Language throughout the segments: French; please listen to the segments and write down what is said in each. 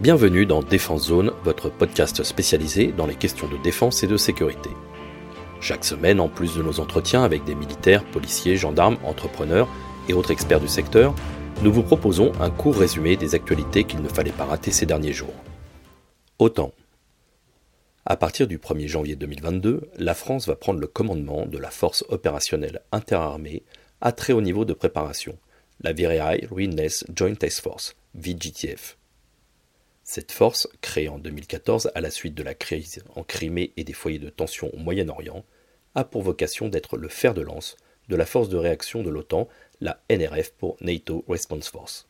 Bienvenue dans Défense Zone, votre podcast spécialisé dans les questions de défense et de sécurité. Chaque semaine, en plus de nos entretiens avec des militaires, policiers, gendarmes, entrepreneurs et autres experts du secteur, nous vous proposons un court résumé des actualités qu'il ne fallait pas rater ces derniers jours. Autant. À partir du 1er janvier 2022, la France va prendre le commandement de la force opérationnelle interarmée à très haut niveau de préparation, la Virai Readiness Joint Task Force, VGTF. Cette force, créée en 2014 à la suite de la crise en Crimée et des foyers de tension au Moyen-Orient, a pour vocation d'être le fer de lance de la force de réaction de l'OTAN, la NRF pour NATO Response Force.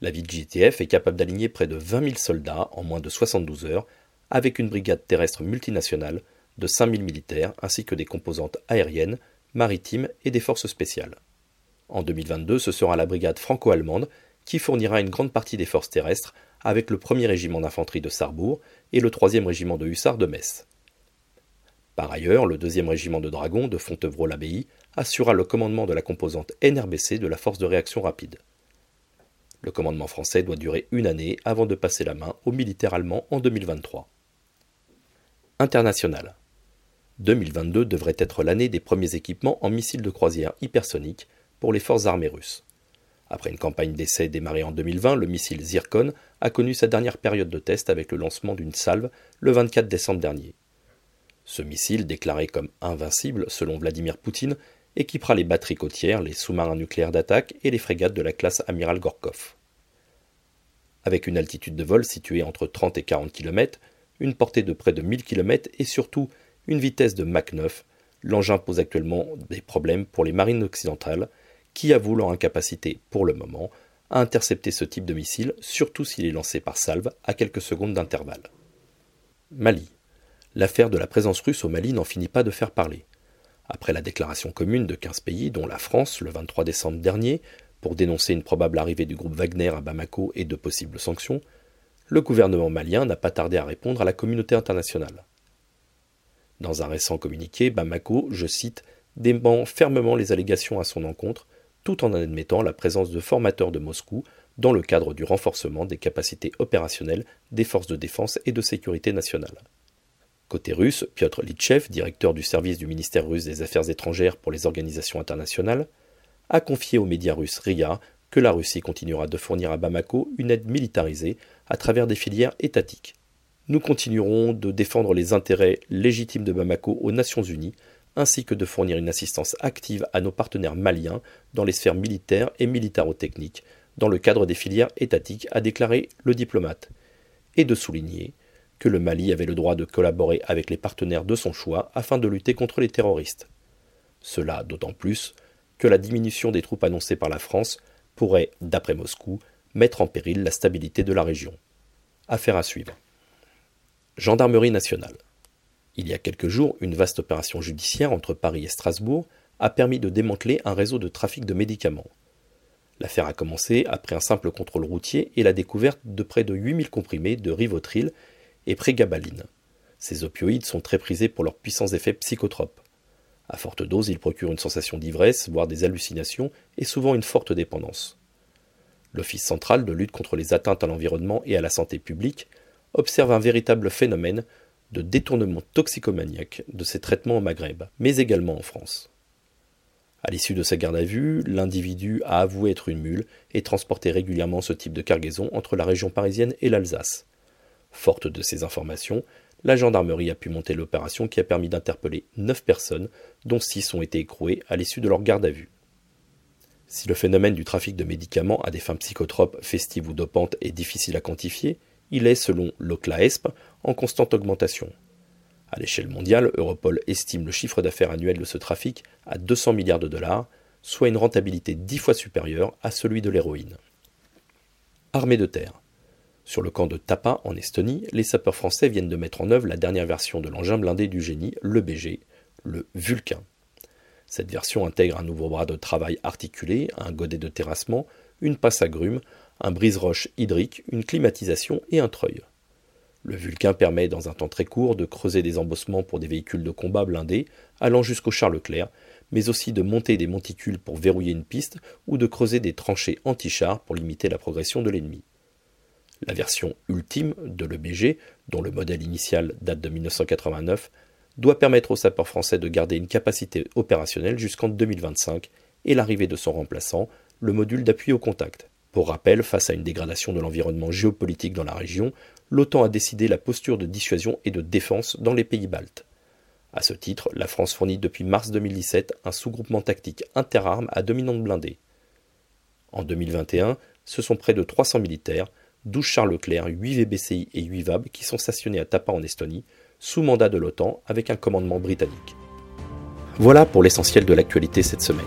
La VGTF est capable d'aligner près de 20 000 soldats en moins de 72 heures, avec une brigade terrestre multinationale de 5 000 militaires ainsi que des composantes aériennes, maritimes et des forces spéciales. En 2022, ce sera la brigade franco-allemande qui fournira une grande partie des forces terrestres avec le 1er régiment d'infanterie de Sarrebourg et le 3e régiment de hussards de Metz. Par ailleurs, le 2e régiment de dragons de Fontevraud-l'Abbaye assura le commandement de la composante NRBC de la force de réaction rapide. Le commandement français doit durer une année avant de passer la main aux militaires allemands en 2023. International. 2022 devrait être l'année des premiers équipements en missiles de croisière hypersoniques pour les forces armées russes. Après une campagne d'essai démarrée en 2020, le missile Zircon a connu sa dernière période de test avec le lancement d'une salve le 24 décembre dernier. Ce missile, déclaré comme invincible selon Vladimir Poutine, équipera les batteries côtières, les sous-marins nucléaires d'attaque et les frégates de la classe Amiral Gorkov. Avec une altitude de vol située entre 30 et 40 km, une portée de près de 1000 km et surtout une vitesse de Mach 9, l'engin pose actuellement des problèmes pour les marines occidentales qui avouent leur incapacité, pour le moment, à intercepter ce type de missile, surtout s'il est lancé par salve à quelques secondes d'intervalle. Mali. L'affaire de la présence russe au Mali n'en finit pas de faire parler. Après la déclaration commune de 15 pays, dont la France, le 23 décembre dernier, pour dénoncer une probable arrivée du groupe Wagner à Bamako et de possibles sanctions, le gouvernement malien n'a pas tardé à répondre à la communauté internationale. Dans un récent communiqué, Bamako, je cite, dément fermement les allégations à son encontre, tout en admettant la présence de formateurs de Moscou dans le cadre du renforcement des capacités opérationnelles des forces de défense et de sécurité nationale. Côté russe, Piotr Litchev, directeur du service du ministère russe des Affaires étrangères pour les organisations internationales, a confié aux médias russes RIA que la Russie continuera de fournir à Bamako une aide militarisée à travers des filières étatiques. Nous continuerons de défendre les intérêts légitimes de Bamako aux Nations Unies ainsi que de fournir une assistance active à nos partenaires maliens dans les sphères militaires et militaro-techniques, dans le cadre des filières étatiques, a déclaré le diplomate, et de souligner que le Mali avait le droit de collaborer avec les partenaires de son choix afin de lutter contre les terroristes. Cela d'autant plus que la diminution des troupes annoncées par la France pourrait, d'après Moscou, mettre en péril la stabilité de la région. Affaire à suivre. Gendarmerie nationale. Il y a quelques jours, une vaste opération judiciaire entre Paris et Strasbourg a permis de démanteler un réseau de trafic de médicaments. L'affaire a commencé après un simple contrôle routier et la découverte de près de 8000 comprimés de Rivotril et Prégabaline. Ces opioïdes sont très prisés pour leurs puissants effets psychotropes. À forte dose, ils procurent une sensation d'ivresse, voire des hallucinations, et souvent une forte dépendance. L'Office central de lutte contre les atteintes à l'environnement et à la santé publique observe un véritable phénomène de détournement toxicomaniaque de ces traitements au Maghreb, mais également en France. À l'issue de sa garde à vue, l'individu a avoué être une mule et transporté régulièrement ce type de cargaison entre la région parisienne et l'Alsace. Forte de ces informations, la gendarmerie a pu monter l'opération qui a permis d'interpeller neuf personnes, dont six ont été écrouées à l'issue de leur garde à vue. Si le phénomène du trafic de médicaments à des fins psychotropes, festives ou dopantes est difficile à quantifier, il est, selon l'OCLAESP, en constante augmentation. À l'échelle mondiale, Europol estime le chiffre d'affaires annuel de ce trafic à 200 milliards de dollars, soit une rentabilité dix fois supérieure à celui de l'héroïne. Armée de terre. Sur le camp de Tapa, en Estonie, les sapeurs français viennent de mettre en œuvre la dernière version de l'engin blindé du génie, le BG, le Vulcain. Cette version intègre un nouveau bras de travail articulé, un godet de terrassement, une passe à grumes, un brise-roche hydrique, une climatisation et un treuil. Le Vulcain permet, dans un temps très court, de creuser des embossements pour des véhicules de combat blindés, allant jusqu'au char Leclerc, mais aussi de monter des monticules pour verrouiller une piste ou de creuser des tranchées anti-chars pour limiter la progression de l'ennemi. La version ultime de l'EBG, dont le modèle initial date de 1989, doit permettre aux sapeurs français de garder une capacité opérationnelle jusqu'en 2025 et l'arrivée de son remplaçant, le module d'appui au contact. Pour rappel, face à une dégradation de l'environnement géopolitique dans la région, l'OTAN a décidé la posture de dissuasion et de défense dans les pays baltes. À ce titre, la France fournit depuis mars 2017 un sous-groupement tactique interarmes à dominante blindée. En 2021, ce sont près de 300 militaires, 12 chars Leclerc, 8 VBCI et 8 VAB qui sont stationnés à Tapa en Estonie, sous mandat de l'OTAN avec un commandement britannique. Voilà pour l'essentiel de l'actualité cette semaine.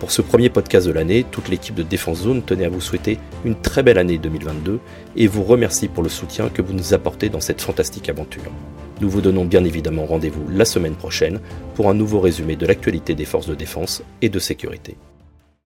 Pour ce premier podcast de l'année, toute l'équipe de Défense Zone tenait à vous souhaiter une très belle année 2022 et vous remercie pour le soutien que vous nous apportez dans cette fantastique aventure. Nous vous donnons bien évidemment rendez-vous la semaine prochaine pour un nouveau résumé de l'actualité des forces de défense et de sécurité.